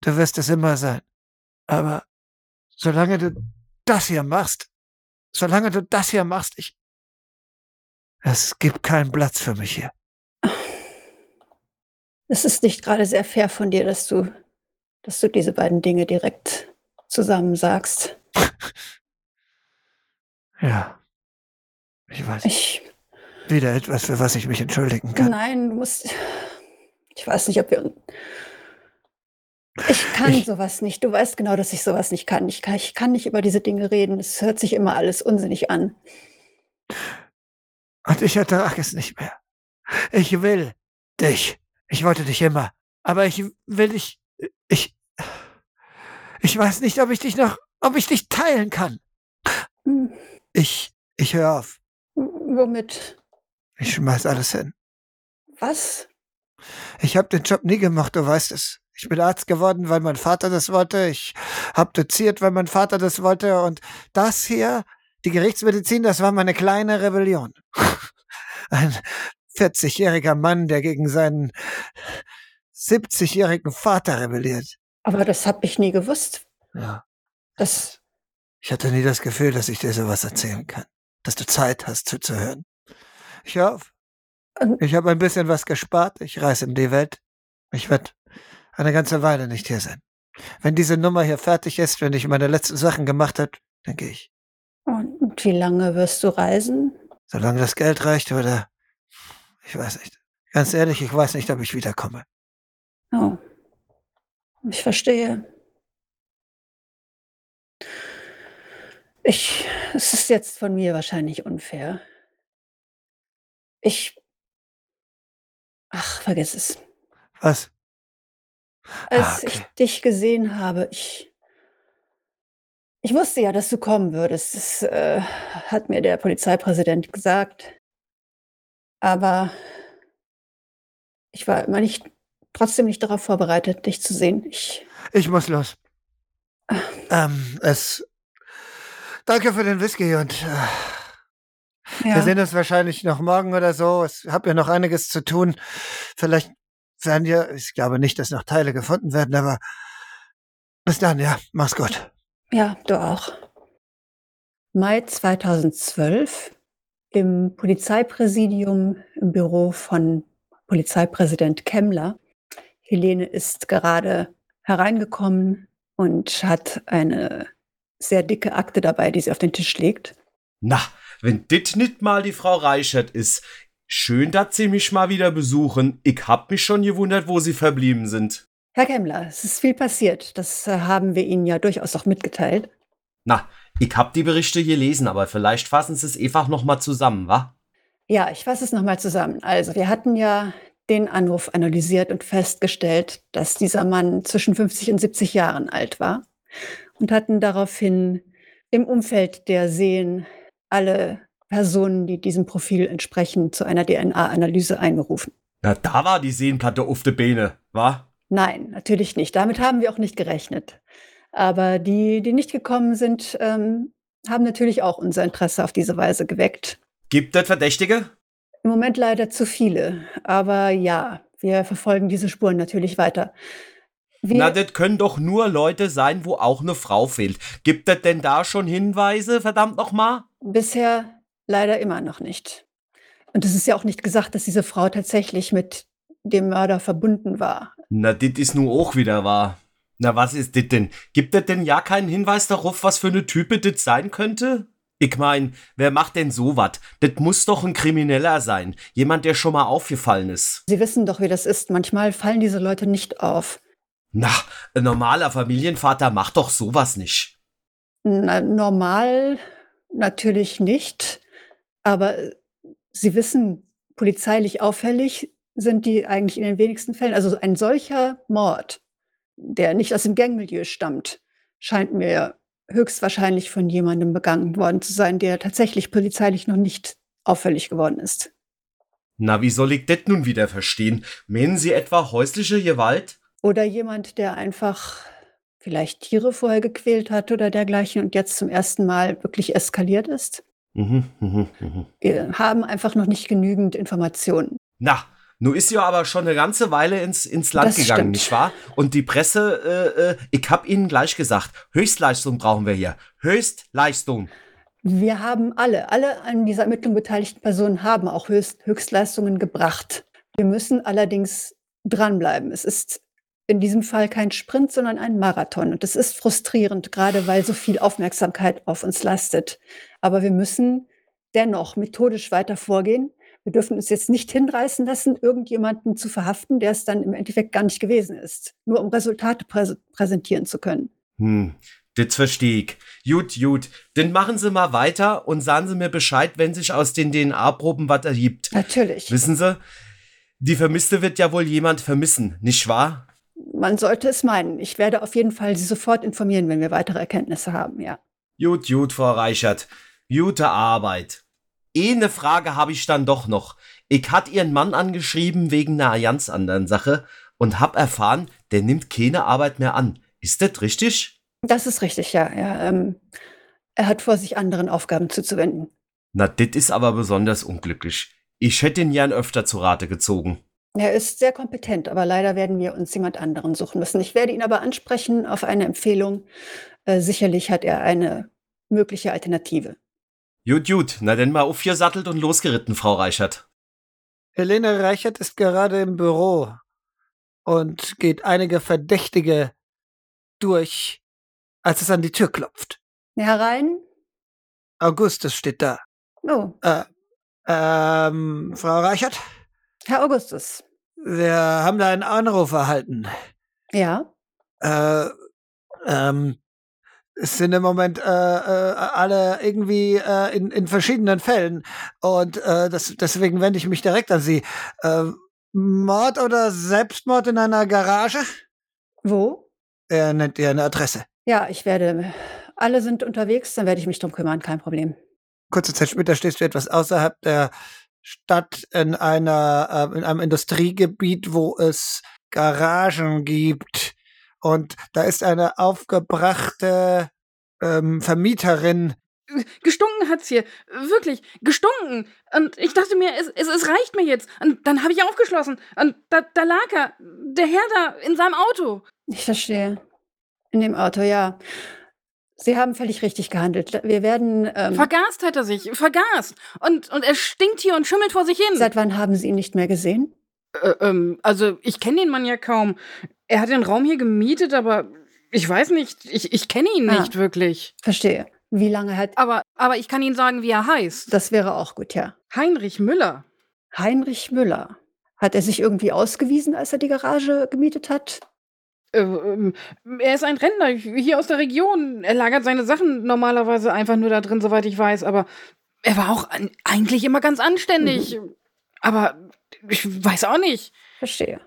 Du wirst es immer sein. Aber solange du das hier machst, solange du das hier machst, ich, es gibt keinen Platz für mich hier. Es ist nicht gerade sehr fair von dir, dass du, dass du diese beiden Dinge direkt zusammen sagst. Ja. Ich weiß. Ich, Wieder etwas, für was ich mich entschuldigen kann. nein, du musst, ich weiß nicht, ob wir, ich kann Ich- sowas nicht. Du weißt genau, dass ich sowas nicht kann. Ich kann, ich kann nicht über diese Dinge reden. Es hört sich immer alles unsinnig an. Und ich ertrage es nicht mehr. Ich will dich. Ich wollte dich immer. Aber ich will dich. Ich. Ich weiß nicht, ob ich dich noch. Ob ich dich teilen kann. Hm, Ich. Ich höre auf. Womit? Ich schmeiß alles hin. Was? Ich habe den Job nie gemacht, du weißt es. Ich bin Arzt geworden, weil mein Vater das wollte. Ich habe doziert, weil mein Vater das wollte. Und das hier, die Gerichtsmedizin, das war meine kleine Rebellion. Ein 40-jähriger Mann, der gegen seinen 70-jährigen Vater rebelliert. Aber das habe ich nie gewusst. Ja. Das, Ich hatte nie das Gefühl, dass ich dir sowas erzählen kann. Dass du Zeit hast zuzuhören. Ich. Und- Ich habe ein bisschen was gespart. Ich reise in die Welt. Ich werde eine ganze Weile nicht hier sein. Wenn diese Nummer hier fertig ist, wenn ich meine letzten Sachen gemacht habe, dann gehe ich. und wie lange wirst du reisen? Solange das Geld reicht oder ich weiß nicht. Ganz ehrlich, ich weiß nicht, ob ich wiederkomme. Oh, ich verstehe. Ich, es ist jetzt von mir wahrscheinlich unfair. Ich, ach, vergiss es. Was? Als Ah, okay. ich dich gesehen habe, ich, ich wusste ja, dass du kommen würdest. Das äh, hat mir der Polizeipräsident gesagt. Aber ich war immer nicht, trotzdem nicht darauf vorbereitet, dich zu sehen. Ich, Ich muss los. Ähm, es. Danke für den Whisky und äh, Wir ja, sehen uns wahrscheinlich noch morgen oder so. Ich habe ja noch einiges zu tun. Vielleicht werden ja, ich glaube nicht, dass noch Teile gefunden werden, aber bis dann, ja, mach's gut. Ja, du auch. Mai 2012 im Polizeipräsidium im Büro von Polizeipräsident Kemmler. Helene ist gerade hereingekommen und hat eine sehr dicke Akte dabei, die sie auf den Tisch legt. Na, wenn dit nicht mal die Frau Reichert ist. Schön, dass Sie mich mal wieder besuchen. Ich hab mich schon gewundert, wo Sie verblieben sind. Herr Kemmler, es ist viel passiert. Das äh, haben wir Ihnen ja durchaus auch mitgeteilt. Na, ich hab die Berichte gelesen, aber vielleicht fassen Sie es einfach noch mal zusammen, wa? Ja, ich fasse es nochmal zusammen. Also, wir hatten ja den Anruf analysiert und festgestellt, dass dieser Mann zwischen 50 und 70 Jahren alt war und hatten daraufhin im Umfeld der Seen alle Personen, die diesem Profil entsprechen, zu einer DNA-Analyse einberufen. Na, da war die Seenplatte auf de Beine, wa? Nein, natürlich nicht. Damit haben wir auch nicht gerechnet. Aber die, die nicht gekommen sind, ähm, haben natürlich auch unser Interesse auf diese Weise geweckt. Gibt es Verdächtige? Im Moment leider zu viele. Aber ja, wir verfolgen diese Spuren natürlich weiter. Wir, Na, das können doch nur Leute sein, wo auch eine Frau fehlt. Gibt es denn da schon Hinweise, verdammt nochmal? bisher leider immer noch nicht. Und es ist ja auch nicht gesagt, dass diese Frau tatsächlich mit dem Mörder verbunden war. Na, dit ist nu auch wieder wahr. Na, was ist dit denn? Gibt es denn ja keinen Hinweis darauf, was für eine Type dit sein könnte? Ich mein, wer macht denn sowas? Das muss doch ein Krimineller sein. Jemand, der schon mal aufgefallen ist. Sie wissen doch, wie das ist. Manchmal fallen diese Leute nicht auf. Na, ein normaler Familienvater macht doch sowas nicht. Na, normal natürlich nicht, aber äh, Sie wissen, polizeilich auffällig sind die eigentlich in den wenigsten Fällen. Also ein solcher Mord, der nicht aus dem Gangmilieu stammt, scheint mir höchstwahrscheinlich von jemandem begangen worden zu sein, der tatsächlich polizeilich noch nicht auffällig geworden ist. Na, wie soll ich das nun wieder verstehen? Meinen Sie etwa häusliche Gewalt? Oder jemand, der einfach vielleicht Tiere vorher gequält hat oder dergleichen und jetzt zum ersten Mal wirklich eskaliert ist. Mhm, mhm, mhm. Wir haben einfach noch nicht genügend Informationen. Na, nu ist ja aber schon eine ganze Weile ins, ins Land Das gegangen, stimmt. nicht wahr? Und die Presse, äh, äh, ich hab Ihnen gleich gesagt, Höchstleistung brauchen wir hier. Höchstleistung. Wir haben alle, alle an dieser Ermittlung beteiligten Personen haben auch Höchst, Höchstleistungen gebracht. Wir müssen allerdings dranbleiben. Es ist in diesem Fall kein Sprint, sondern ein Marathon. Und das ist frustrierend, gerade weil so viel Aufmerksamkeit auf uns lastet. Aber wir müssen dennoch methodisch weiter vorgehen. Wir dürfen uns jetzt nicht hinreißen lassen, irgendjemanden zu verhaften, der es dann im Endeffekt gar nicht gewesen ist, nur um Resultate prä präsentieren zu können. Hm, das verstehe ich. Gut, gut. Dann machen Sie mal weiter und sagen Sie mir Bescheid, wenn sich aus den DNA-Proben was ergibt. Natürlich. Wissen Sie, die Vermisste wird ja wohl jemand vermissen, nicht wahr? Man sollte es meinen. Ich werde auf jeden Fall Sie sofort informieren, wenn wir weitere Erkenntnisse haben, ja. Gut, gut, Frau Reichert. Gute Arbeit. Eine Frage habe ich dann doch noch. Ich hat Ihren Mann angeschrieben wegen einer ganz anderen Sache und hab erfahren, der nimmt keine Arbeit mehr an. Ist das richtig? Das ist richtig, ja. ja ähm, er hat vor, sich anderen Aufgaben zuzuwenden. Na, das ist aber besonders unglücklich. Ich hätte ihn gern öfter zu Rate gezogen. Er ist sehr kompetent, aber leider werden wir uns jemand anderen suchen müssen. Ich werde ihn aber ansprechen auf eine Empfehlung. Äh, sicherlich hat er eine mögliche Alternative. Gut, gut. Na denn mal aufgesattelt und losgeritten, Frau Reichert. Helene Reichert ist gerade im Büro und geht einige Verdächtige durch, als es an die Tür klopft. Herein? Augustus steht da. Oh, Äh, ähm, Frau Reichert, Herr Augustus. wir haben da einen Anruf erhalten. Ja? Äh, ähm, es sind im Moment äh, äh, alle irgendwie äh, in, in verschiedenen Fällen und äh, das, deswegen wende ich mich direkt an Sie. Äh, Mord oder Selbstmord in einer Garage? Wo? Er nennt ihr eine Adresse. Ja, ich werde. Alle sind unterwegs, dann werde ich mich drum kümmern, kein Problem. Kurze Zeit später stehst du etwas außerhalb der Stadt in einer äh, in einem Industriegebiet, wo es Garagen gibt und da ist eine aufgebrachte ähm, Vermieterin. Gestunken hat's hier. Wirklich, gestunken. Und ich dachte mir, es, es, es reicht mir jetzt. Und dann habe ich aufgeschlossen. Und da, da lag er, der Herr da, in seinem Auto. Ich verstehe. In dem Auto, ja. Sie haben völlig richtig gehandelt. Wir werden. Ähm, Vergast hat er sich. Vergast. Und, und er stinkt hier und schimmelt vor sich hin. seit wann haben Sie ihn nicht mehr gesehen? Äh, ähm, also, ich kenne den Mann ja kaum. Er hat den Raum hier gemietet, aber ich weiß nicht. Ich, ich kenne ihn Ah. nicht wirklich. Verstehe. Wie lange hat. Aber, aber ich kann Ihnen sagen, wie er heißt. Das wäre auch gut, ja. Heinrich Müller. Heinrich Müller. Hat er sich irgendwie ausgewiesen, als er die Garage gemietet hat? Äh, ähm, er ist ein Rentner hier aus der Region. Er lagert seine Sachen normalerweise einfach nur da drin, soweit ich weiß. Aber er war auch an, eigentlich immer ganz anständig. Aber ich weiß auch nicht. Verstehe.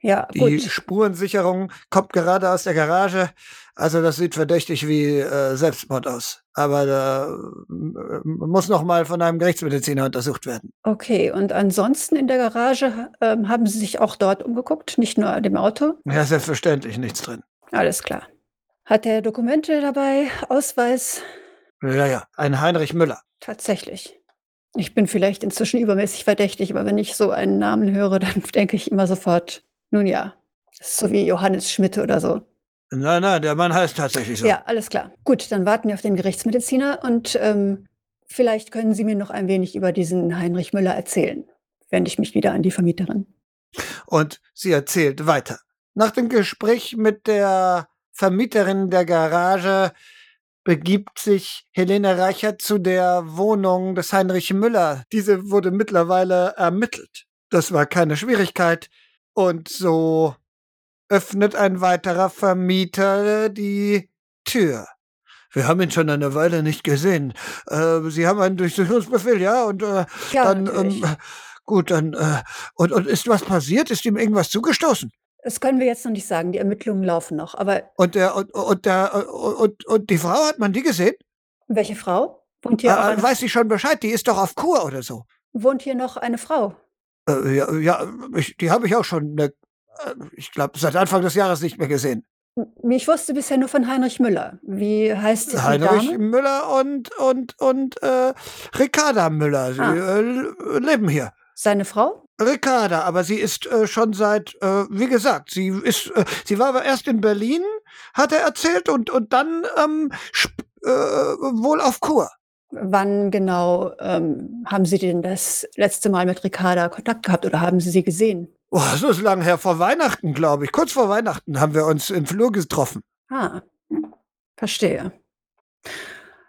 Ja, Die gut. Spurensicherung kommt gerade aus der Garage. Also das sieht verdächtig wie äh, Selbstmord aus. Aber da äh, muss noch mal von einem Gerichtsmediziner untersucht werden. Okay, und ansonsten in der Garage ähm, haben Sie sich auch dort umgeguckt, nicht nur an dem Auto? Ja, selbstverständlich nichts drin. Alles klar. Hat er Dokumente dabei? Ausweis? Ja, ja, ein Heinrich Müller. Tatsächlich. Ich bin vielleicht inzwischen übermäßig verdächtig, aber wenn ich so einen Namen höre, dann denke ich immer sofort, nun ja, das ist so wie Johannes Schmidt oder so. Nein, nein, der Mann heißt tatsächlich so. Ja, alles klar. Gut, dann warten wir auf den Gerichtsmediziner und ähm, vielleicht können Sie mir noch ein wenig über diesen Heinrich Müller erzählen. Wende ich mich wieder an die Vermieterin. Und sie erzählt weiter. Nach dem Gespräch mit der Vermieterin der Garage begibt sich Helene Reichert zu der Wohnung des Heinrich Müller. Diese wurde mittlerweile ermittelt. Das war keine Schwierigkeit. Und so öffnet ein weiterer Vermieter die Tür. Wir haben ihn schon eine Weile nicht gesehen. Äh, Sie haben einen Durchsuchungsbefehl, ja? Und äh, Ja, dann, natürlich. ähm, gut, dann, äh, und, und ist was passiert? Ist ihm irgendwas zugestoßen? Das können wir jetzt noch nicht sagen. Die Ermittlungen laufen noch. Aber Und der, und, und der, äh, und, und die Frau, hat man die gesehen? welche Frau? Wohnt hier, äh, eine, weiß sie schon Bescheid? Die ist doch auf Kur oder so. wohnt hier noch eine Frau? Äh, ja, ja ich, die habe ich auch schon, ne, äh, ich glaube, seit Anfang des Jahres nicht mehr gesehen. Ich wusste bisher nur von Heinrich Müller. Wie heißt diese Heinrich Dame? Müller und, und, und äh, Ricarda Müller. Sie Ah. äh, leben hier. Seine Frau? Ricarda, aber sie ist äh, schon seit, äh, wie gesagt, sie ist, äh, sie war aber erst in Berlin, hat er erzählt, und, und dann ähm, äh, wohl auf Kur. Wann genau ähm, haben Sie denn das letzte Mal mit Ricarda Kontakt gehabt oder haben Sie sie gesehen? Oh, so ist lang her, vor Weihnachten, glaube ich. Kurz vor Weihnachten haben wir uns im Flur getroffen. Ah, verstehe.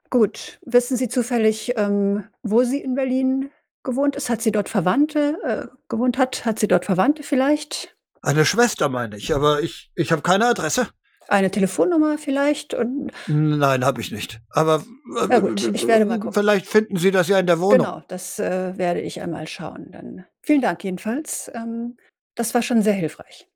Gut. Wissen Sie zufällig, ähm, wo sie in Berlin gewohnt ist? Hat sie dort Verwandte äh, gewohnt hat? Hat sie dort Verwandte vielleicht? Eine Schwester, meine ich, aber ich, ich habe keine Adresse. Eine Telefonnummer vielleicht? Und, Nein, habe ich nicht. Aber äh, Ja gut, ich werde mal gucken. Vielleicht finden Sie das ja in der Wohnung. genau, das äh, werde ich einmal schauen. Dann vielen Dank jedenfalls. Ähm, das war schon sehr hilfreich.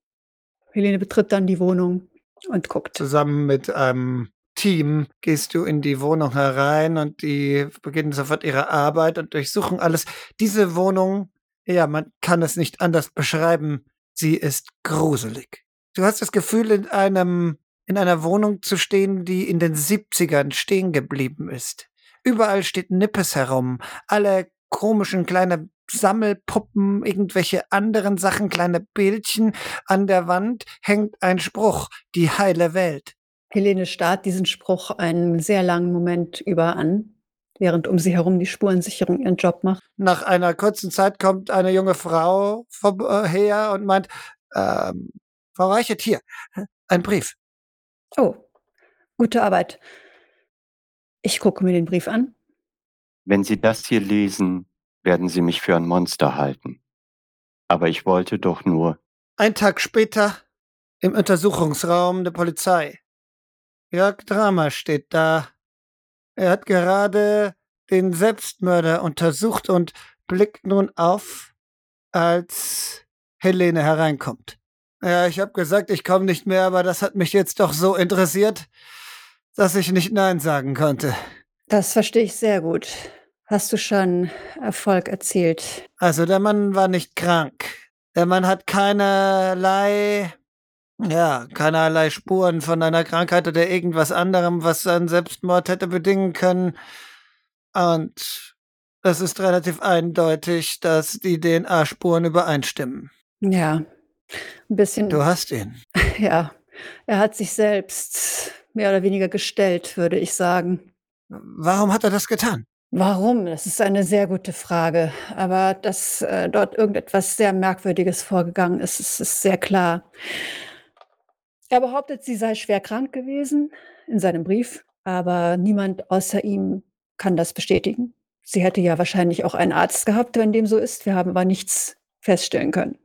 Helene betritt dann die Wohnung und guckt. Zusammen mit einem Team gehst du in die Wohnung herein und die beginnen sofort ihre Arbeit und durchsuchen alles. Diese Wohnung, ja, man kann es nicht anders beschreiben. Sie ist gruselig. Du hast das Gefühl, in einem, in einer Wohnung zu stehen, die in den 70ern stehen geblieben ist. Überall steht Nippes herum. Alle komischen kleine Sammelpuppen, irgendwelche anderen Sachen, kleine Bildchen. An der Wand hängt ein Spruch, die heile Welt. Helene starrt diesen Spruch einen sehr langen Moment über an, während um sie herum die Spurensicherung ihren Job macht. Nach einer kurzen Zeit kommt eine junge Frau äh, her und meint, ähm, Frau Reichert, hier, ein Brief. Oh, gute Arbeit. Ich gucke mir den Brief an. Wenn Sie das hier lesen, werden Sie mich für ein Monster halten. Aber ich wollte doch nur, Ein Tag später im Untersuchungsraum der Polizei. Jörg Drama steht da. Er hat gerade den Selbstmörder untersucht und blickt nun auf, als Helene hereinkommt. Ja, ich habe gesagt, ich komme nicht mehr, aber das hat mich jetzt doch so interessiert, dass ich nicht Nein sagen konnte. Das verstehe ich sehr gut. Hast du schon Erfolg erzielt? Also der Mann war nicht krank. Der Mann hat keinerlei, ja, keinerlei Spuren von einer Krankheit oder irgendwas anderem, was einen Selbstmord hätte bedingen können. Und es ist relativ eindeutig, dass die DNA-Spuren übereinstimmen. Ja, ein bisschen. Du hast ihn. Ja, er hat sich selbst mehr oder weniger gestellt, würde ich sagen. Warum hat er das getan? Warum? Das ist eine sehr gute Frage. Aber dass äh, dort irgendetwas sehr Merkwürdiges vorgegangen ist, ist, ist sehr klar. Er behauptet, sie sei schwer krank gewesen in seinem Brief, aber niemand außer ihm kann das bestätigen. Sie hätte ja wahrscheinlich auch einen Arzt gehabt, wenn dem so ist. Wir haben aber nichts feststellen können.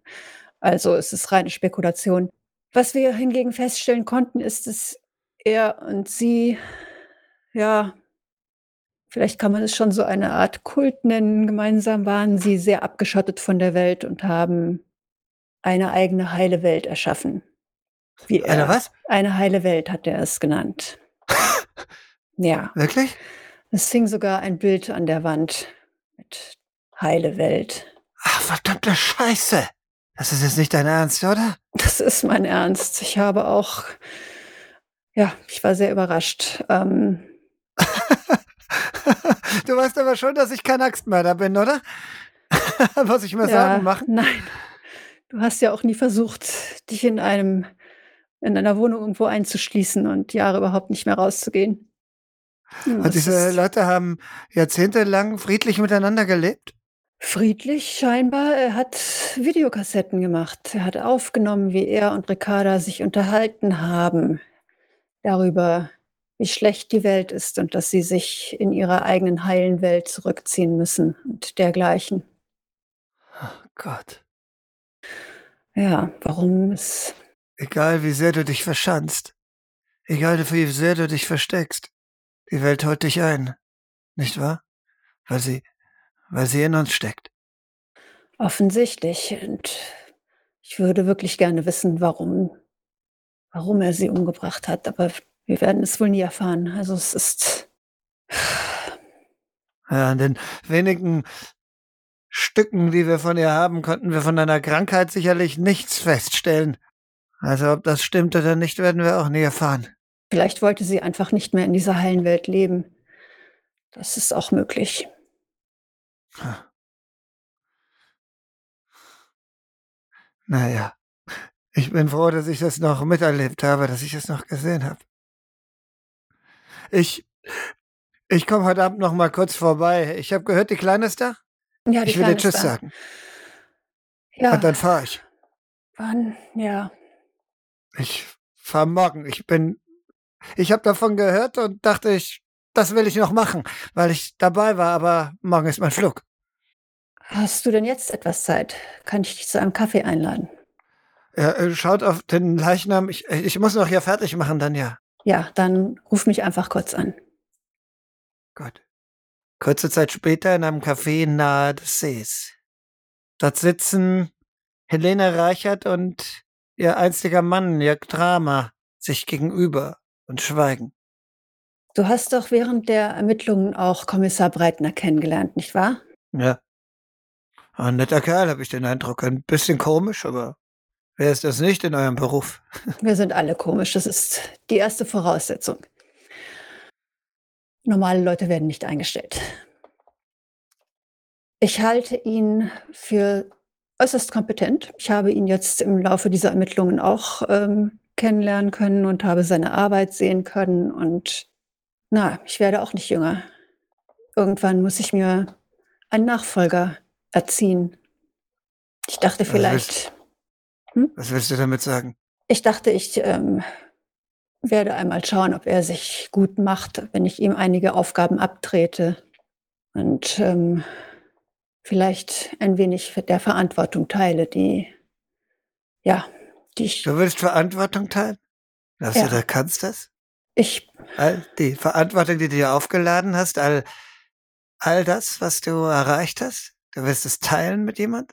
Also es ist reine Spekulation. Was wir hingegen feststellen konnten, ist, dass er und sie, ja, vielleicht kann man es schon so eine Art Kult nennen, gemeinsam waren sie sehr abgeschottet von der Welt und haben eine eigene heile Welt erschaffen. Wie Eine er, was? Eine heile Welt hat er es genannt. ja, Wirklich? es hing sogar ein Bild an der Wand mit heile Welt. Ach, verdammte Scheiße. Das ist jetzt nicht dein Ernst, oder? Das ist mein Ernst. Ich habe auch, ja, ich war sehr überrascht. Ähm, du weißt aber schon, dass ich kein Axtmörder bin, oder? Muss ich mir ja, sagen machen? nein, du hast ja auch nie versucht, dich in einem, in einer Wohnung irgendwo einzuschließen und Jahre überhaupt nicht mehr rauszugehen. Hm, Und diese Leute haben jahrzehntelang friedlich miteinander gelebt? Friedlich scheinbar. Er hat Videokassetten gemacht. Er hat aufgenommen, wie er und Ricarda sich unterhalten haben darüber, wie schlecht die Welt ist und dass sie sich in ihrer eigenen heilen Welt zurückziehen müssen und dergleichen. Oh Gott. Ja, warum es Egal wie sehr du dich verschanzt, egal wie sehr du dich versteckst, die Welt holt dich ein. Nicht wahr? Weil sie, weil sie in uns steckt. offensichtlich und ich würde wirklich gerne wissen, warum, warum er sie umgebracht hat, aber wir werden es wohl nie erfahren. Also es ist Ja, an den wenigen Stücken, die wir von ihr haben, konnten wir von einer Krankheit sicherlich nichts feststellen. Also ob das stimmt oder nicht, werden wir auch nie erfahren. Vielleicht wollte sie einfach nicht mehr in dieser heilen Welt leben. Das ist auch möglich. Naja, ich bin froh, dass ich das noch miterlebt habe, dass ich es noch gesehen habe. Ich, ich komme heute Abend noch mal kurz vorbei. Ich habe gehört, die Kleine ist da. Ja, die Ich will Kleine dir Tschüss ist da. sagen. Ja, Und dann fahre ich. wann? Ja, Ich fahre morgen. Ich bin, ich habe davon gehört und dachte ich, das will ich noch machen, weil ich dabei war, aber morgen ist mein Flug. Hast du denn jetzt etwas Zeit? Kann ich dich zu einem Kaffee einladen? Ja, äh, schaut auf den Leichnam. Ich, ich muss noch hier fertig machen, dann ja. Ja, dann ruf mich einfach kurz an. Gut. Kurze Zeit später in einem Café nahe des Sees. Dort sitzen Helene Reichert und ihr einziger Mann, Jörg Drama, sich gegenüber und schweigen. Du hast doch während der Ermittlungen auch Kommissar Breitner kennengelernt, nicht wahr? Ja. Ein netter Kerl, habe ich den Eindruck. Ein bisschen komisch, aber wer ist das nicht in eurem Beruf? Wir sind alle komisch. Das ist die erste Voraussetzung. Normale Leute werden nicht eingestellt. Ich halte ihn für äußerst kompetent. Ich habe ihn jetzt im Laufe dieser Ermittlungen auch ähm, kennenlernen können und habe seine Arbeit sehen können. Und na, ich werde auch nicht jünger. Irgendwann muss ich mir einen Nachfolger erziehen. Ich dachte Was willst- vielleicht, Was willst du damit sagen? ich dachte, ich ähm, werde einmal schauen, ob er sich gut macht, wenn ich ihm einige Aufgaben abtrete und ähm, vielleicht ein wenig der Verantwortung teile, die, ja, die ich, Du willst Verantwortung teilen? Glaubst Ja. du, du kannst das? ich, All die Verantwortung, die du dir aufgeladen hast, all, all das, was du erreicht hast? Du willst es teilen mit jemand?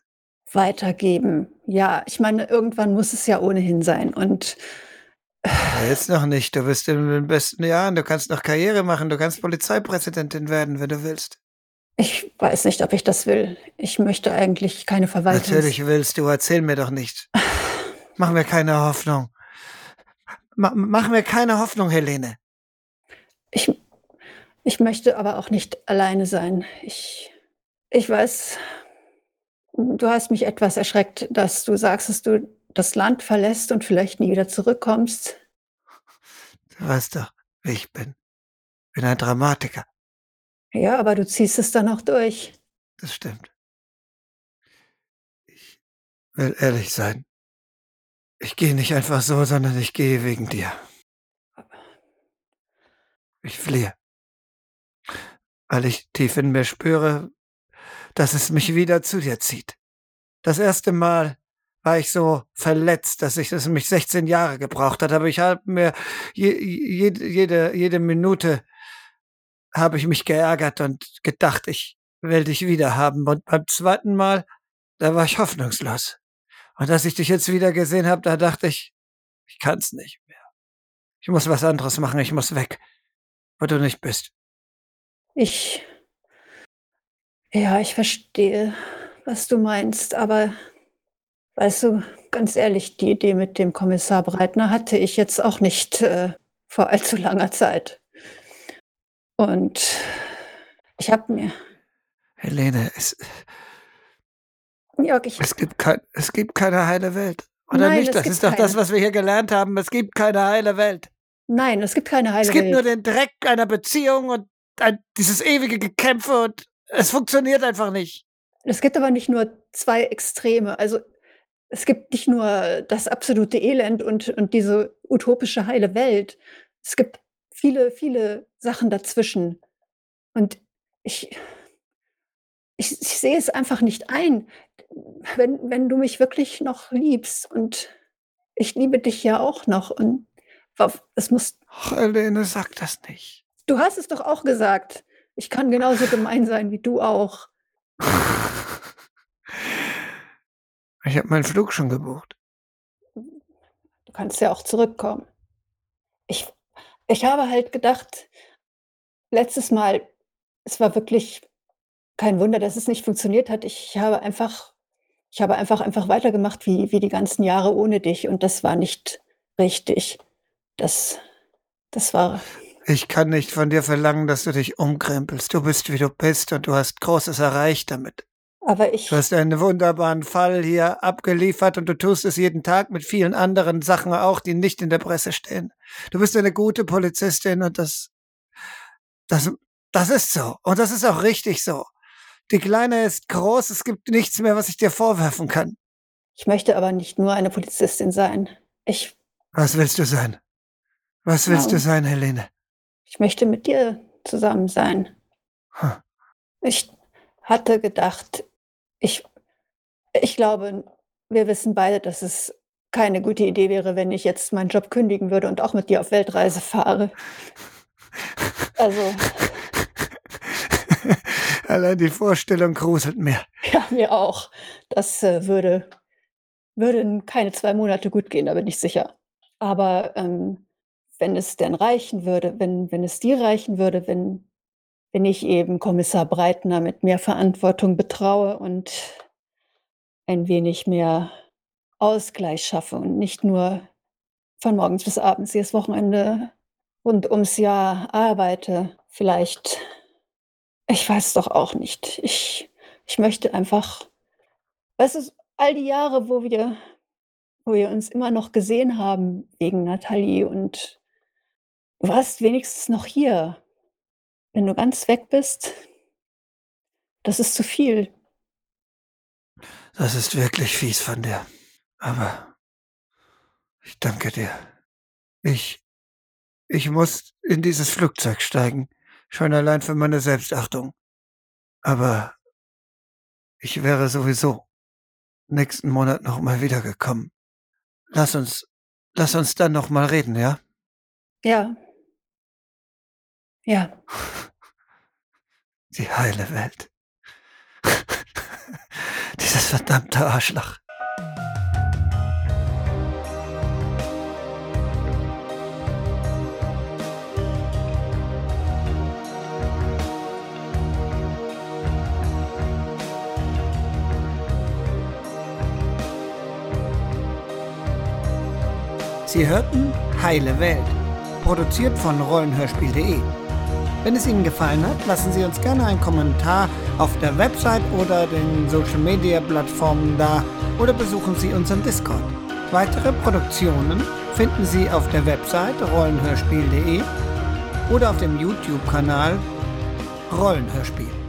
weitergeben. Ja, ich meine, irgendwann muss es ja ohnehin sein. Und Ja, jetzt noch nicht. Du bist in den besten Jahren. Du kannst noch Karriere machen. Du kannst Polizeipräsidentin werden, wenn du willst. ich weiß nicht, ob ich das will. Ich möchte eigentlich keine Verwaltung. Natürlich willst du. Erzähl mir doch nicht. Mach mir keine Hoffnung. Ma mach mir keine Hoffnung, Helene. Ich, ich möchte aber auch nicht alleine sein. Ich, ich weiß, du hast mich etwas erschreckt, dass du sagst, dass du das Land verlässt und vielleicht nie wieder zurückkommst. Du weißt doch, wie ich bin. Bin ein Dramatiker. Ja, aber du ziehst es dann auch durch. Das stimmt. Ich will ehrlich sein. Ich gehe nicht einfach so, sondern ich gehe wegen dir. Ich fliehe. Weil ich tief in mir spüre, dass es mich wieder zu dir zieht. Das erste Mal war ich so verletzt, dass ich das mich 16 Jahre gebraucht hat, aber ich habe mir je, jede, jede, jede Minute habe ich mich geärgert und gedacht, ich will dich wieder haben. Und beim zweiten Mal, da war ich hoffnungslos. Und als ich dich jetzt wieder gesehen habe, da dachte ich, ich kann's nicht mehr. Ich muss was anderes machen, ich muss weg, wo du nicht bist. Ich. Ja, ich verstehe, was du meinst, aber weißt du, ganz ehrlich, die Idee mit dem Kommissar Breitner hatte ich jetzt auch nicht äh, vor allzu langer Zeit. Und ich habe mir. Helene, es, Jörg, ich. es, gibt kein, es gibt keine heile Welt. Oder Nein, nicht? Das ist doch das, keine. was wir hier gelernt haben. Es gibt keine heile Welt. Nein, es gibt keine heile Es gibt Welt. nur den Dreck einer Beziehung und ein, dieses ewige Gekämpfe und es funktioniert einfach nicht. Es gibt aber nicht nur zwei Extreme. Also es gibt nicht nur das absolute Elend und, und diese utopische heile Welt. Es gibt viele, viele Sachen dazwischen. Und ich, ich, ich sehe es einfach nicht ein. Wenn, wenn du mich wirklich noch liebst und ich liebe dich ja auch noch und es muss, Ach, Helene, sag das nicht. du hast es doch auch gesagt. Ich kann genauso gemein sein wie du auch. Ich habe meinen Flug schon gebucht. Du kannst ja auch zurückkommen. Ich, ich habe halt gedacht, letztes Mal, es war wirklich kein Wunder, dass es nicht funktioniert hat. Ich habe einfach, ich habe einfach, einfach weitergemacht wie, wie die ganzen Jahre ohne dich und das war nicht richtig. Das, das war, Ich kann nicht von dir verlangen, dass du dich umkrempelst. Du bist, wie du bist und du hast Großes erreicht damit. aber ich, Du hast einen wunderbaren Fall hier abgeliefert und du tust es jeden Tag mit vielen anderen Sachen auch, die nicht in der Presse stehen. Du bist eine gute Polizistin und das, das, das ist so. Und das ist auch richtig so. Die Kleine ist groß, es gibt nichts mehr, was ich dir vorwerfen kann. ich möchte aber nicht nur eine Polizistin sein. Ich, Was willst du sein? Was willst du Ja. sein, Helene? Ich möchte mit dir zusammen sein. Hm. Ich hatte gedacht, ich, ich glaube, wir wissen beide, dass es keine gute Idee wäre, wenn ich jetzt meinen Job kündigen würde und auch mit dir auf Weltreise fahre. Also, Allein die Vorstellung gruselt mir. ja, mir auch. Das äh, würde, würde in keine zwei Monate gut gehen, da bin ich sicher. Aber ähm, wenn es denn reichen würde, wenn, wenn es dir reichen würde, wenn, wenn ich eben Kommissar Breitner mit mehr Verantwortung betraue und ein wenig mehr Ausgleich schaffe und nicht nur von morgens bis abends jedes Wochenende rund ums Jahr arbeite, vielleicht, ich weiß doch auch nicht. Ich, ich möchte einfach, weißt du, all die Jahre, wo wir, wo wir uns immer noch gesehen haben wegen Nathalie und du warst wenigstens noch hier. Wenn du ganz weg bist, das ist zu viel. Das ist wirklich fies von dir. Aber ich danke dir. Ich, ich muss in dieses Flugzeug steigen. Schon allein für meine Selbstachtung. Aber ich wäre sowieso nächsten Monat noch mal wiedergekommen. Lass uns, lass uns dann noch mal reden, ja? Ja. Ja. Die heile Welt. Dieses verdammte Arschloch. Sie hörten Heile Welt, produziert von rollenhörspiel.de. Wenn es Ihnen gefallen hat, lassen Sie uns gerne einen Kommentar auf der Website oder den Social Media Plattformen da oder besuchen Sie unseren Discord. Weitere Produktionen finden Sie auf der Website rollenhörspiel.de oder auf dem YouTube-Kanal Rollenhörspiel.